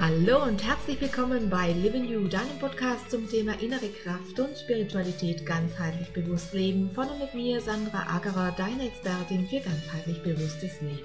Hallo und herzlich willkommen bei Living You, deinem Podcast zum Thema innere Kraft und Spiritualität ganzheitlich bewusst leben. Von und mit mir, Sandra Agerer, deine Expertin für ganzheitlich bewusstes Leben.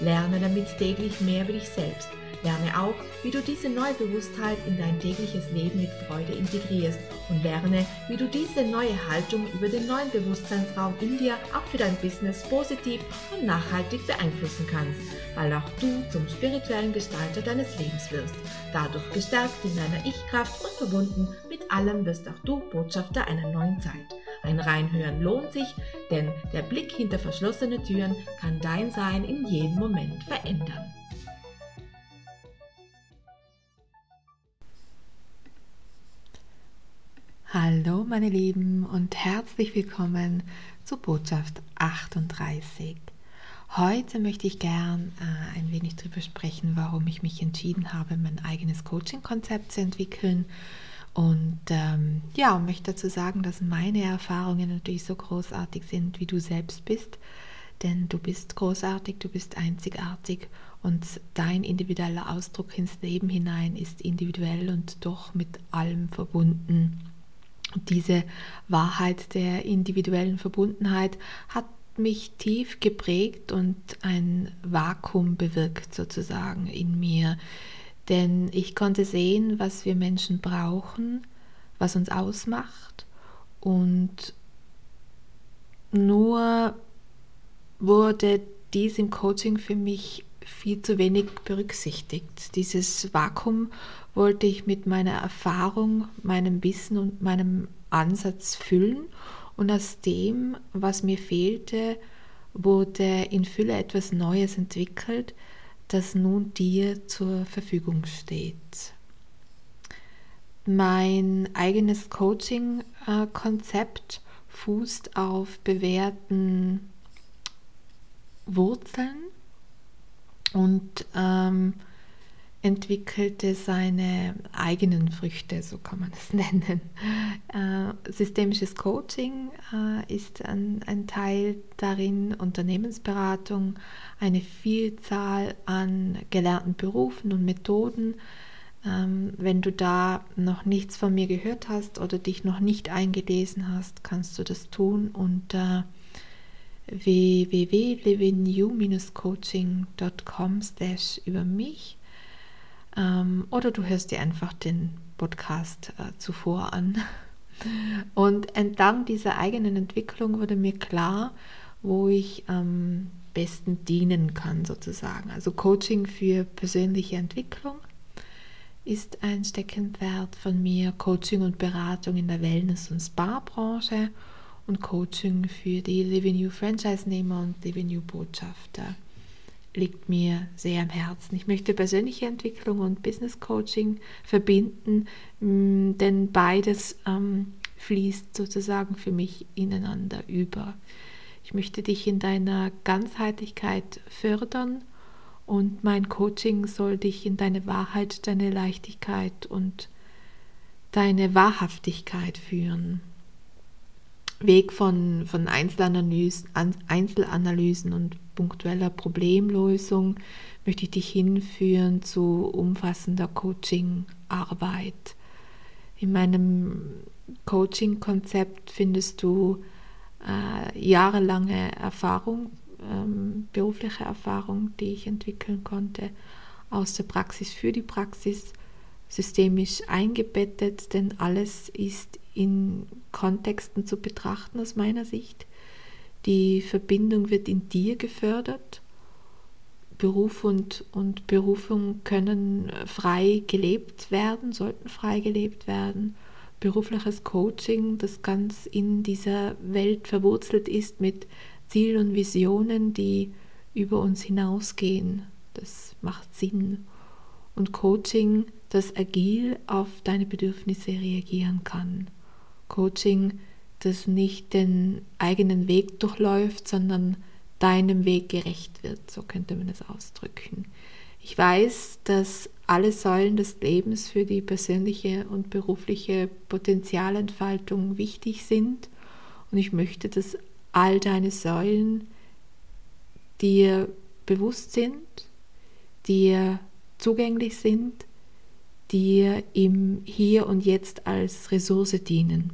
Lerne damit täglich mehr über dich selbst. Lerne auch, wie du diese neue Bewusstheit in dein tägliches Leben mit Freude integrierst und lerne, wie du diese neue Haltung über den neuen Bewusstseinsraum in dir auch für dein Business positiv und nachhaltig beeinflussen kannst, weil auch du zum spirituellen Gestalter deines Lebens wirst. Dadurch gestärkt in deiner Ich-Kraft und verbunden mit allem wirst auch du Botschafter einer neuen Zeit. Ein Reinhören lohnt sich, denn der Blick hinter verschlossene Türen kann dein Sein in jedem Moment verändern. Hallo meine Lieben und herzlich willkommen zu Botschaft 38. Heute möchte ich gern äh, ein wenig darüber sprechen, warum ich mich entschieden habe, mein eigenes Coaching-Konzept zu entwickeln. Und ähm, ja, möchte dazu sagen, dass meine Erfahrungen natürlich so großartig sind, wie du selbst bist. Denn du bist großartig, du bist einzigartig und dein individueller Ausdruck ins Leben hinein ist individuell und doch mit allem verbunden. Und diese Wahrheit der individuellen Verbundenheit hat mich tief geprägt und ein Vakuum bewirkt sozusagen in mir. Denn ich konnte sehen, was wir Menschen brauchen, was uns ausmacht. Und nur wurde dies im Coaching für mich viel zu wenig berücksichtigt. Dieses Vakuum wollte ich mit meiner Erfahrung, meinem Wissen und meinem Ansatz füllen und aus dem, was mir fehlte, wurde in Fülle etwas Neues entwickelt, das nun dir zur Verfügung steht. Mein eigenes Coaching-Konzept fußt auf bewährten Wurzeln und ähm, entwickelte seine eigenen Früchte, so kann man es nennen. Äh, systemisches Coaching äh, ist ein, ein, Teil darin, Unternehmensberatung, eine Vielzahl an gelernten Berufen und Methoden. Ähm, wenn du da noch nichts von mir gehört hast oder dich noch nicht eingelesen hast, kannst du das tun unter www.livingyou-coaching.com über mich ähm, oder du hörst dir einfach den Podcast äh, zuvor an. Und entlang dieser eigenen Entwicklung wurde mir klar, wo ich am besten dienen kann, sozusagen. Also Coaching für persönliche Entwicklung ist ein Steckenpferd von mir, Coaching und Beratung in der Wellness- und Spa-Branche und Coaching für die Living You Franchise-Nehmer und Living You Botschafter liegt mir sehr am Herzen. Ich möchte persönliche Entwicklung und Business Coaching verbinden, mm, denn beides ähm, fließt sozusagen für mich ineinander über. Ich möchte dich in deiner Ganzheitlichkeit fördern und mein Coaching soll dich in deine Wahrheit, deine Leichtigkeit und deine Wahrhaftigkeit führen. Weg von, von Einzelanalysen, Einzelanalysen und punktueller Problemlösung möchte ich dich hinführen zu umfassender Coaching-Arbeit. In meinem Coaching-Konzept findest du äh, jahrelange Erfahrung, ähm, berufliche Erfahrung, die ich entwickeln konnte, aus der Praxis für die Praxis, systemisch eingebettet, denn alles ist in Kontexten zu betrachten aus meiner Sicht. Die Verbindung wird in dir gefördert. Beruf und, und Berufung können frei gelebt werden, sollten frei gelebt werden. Berufliches Coaching, das ganz in dieser Welt verwurzelt ist mit Zielen und Visionen, die über uns hinausgehen. Das macht Sinn. Und Coaching das agil auf deine Bedürfnisse reagieren kann. Coaching, das nicht den eigenen Weg durchläuft, sondern deinem Weg gerecht wird, so könnte man es ausdrücken. Ich weiß, dass alle Säulen des Lebens für die persönliche und berufliche Potenzialentfaltung wichtig sind und ich möchte, dass all deine Säulen dir bewusst sind, dir zugänglich sind, dir im Hier und Jetzt als Ressource dienen.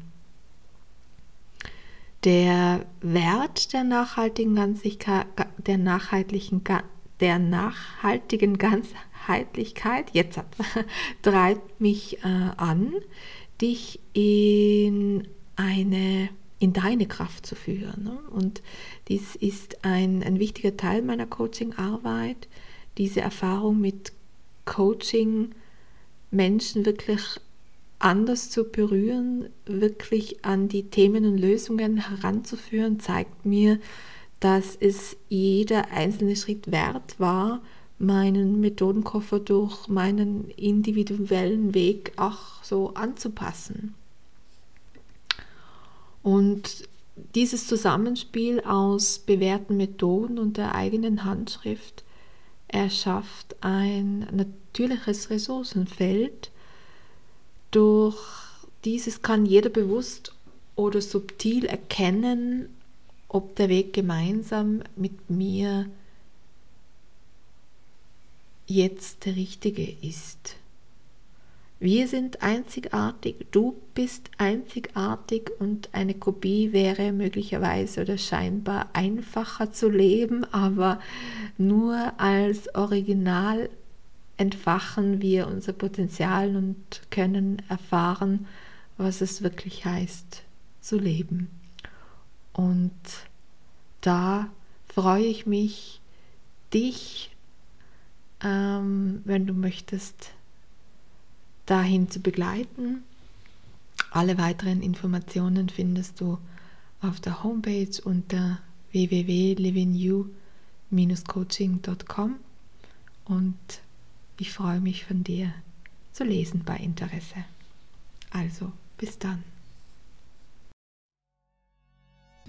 Der Wert der nachhaltigen Ganzlichkeit, der nachhaltigen, der nachhaltigen Ganzheitlichkeit, jetzt treibt mich äh, an, dich in eine in deine Kraft zu führen. Ne? Und dies ist ein, ein wichtiger Teil meiner Coaching-Arbeit, diese Erfahrung mit Coaching Menschen wirklich anders zu berühren, wirklich an die Themen und Lösungen heranzuführen, zeigt mir, dass es jeder einzelne Schritt wert war, meinen Methodenkoffer durch meinen individuellen Weg auch so anzupassen. Und dieses Zusammenspiel aus bewährten Methoden und der eigenen Handschrift erschafft ein natürliches Ressourcenfeld, durch dieses kann jeder bewusst oder subtil erkennen, ob der Weg gemeinsam mit mir jetzt der richtige ist. Wir sind einzigartig, du bist einzigartig und eine Kopie wäre möglicherweise oder scheinbar einfacher zu leben, aber nur als Original entfachen wir unser Potenzial und können erfahren, was es wirklich heißt zu leben. Und da freue ich mich, dich, ähm, wenn du möchtest, dahin zu begleiten. Alle weiteren Informationen findest du auf der Homepage unter www.livingyou-coaching.com und ich freue mich von dir zu lesen bei Interesse. Also, bis dann.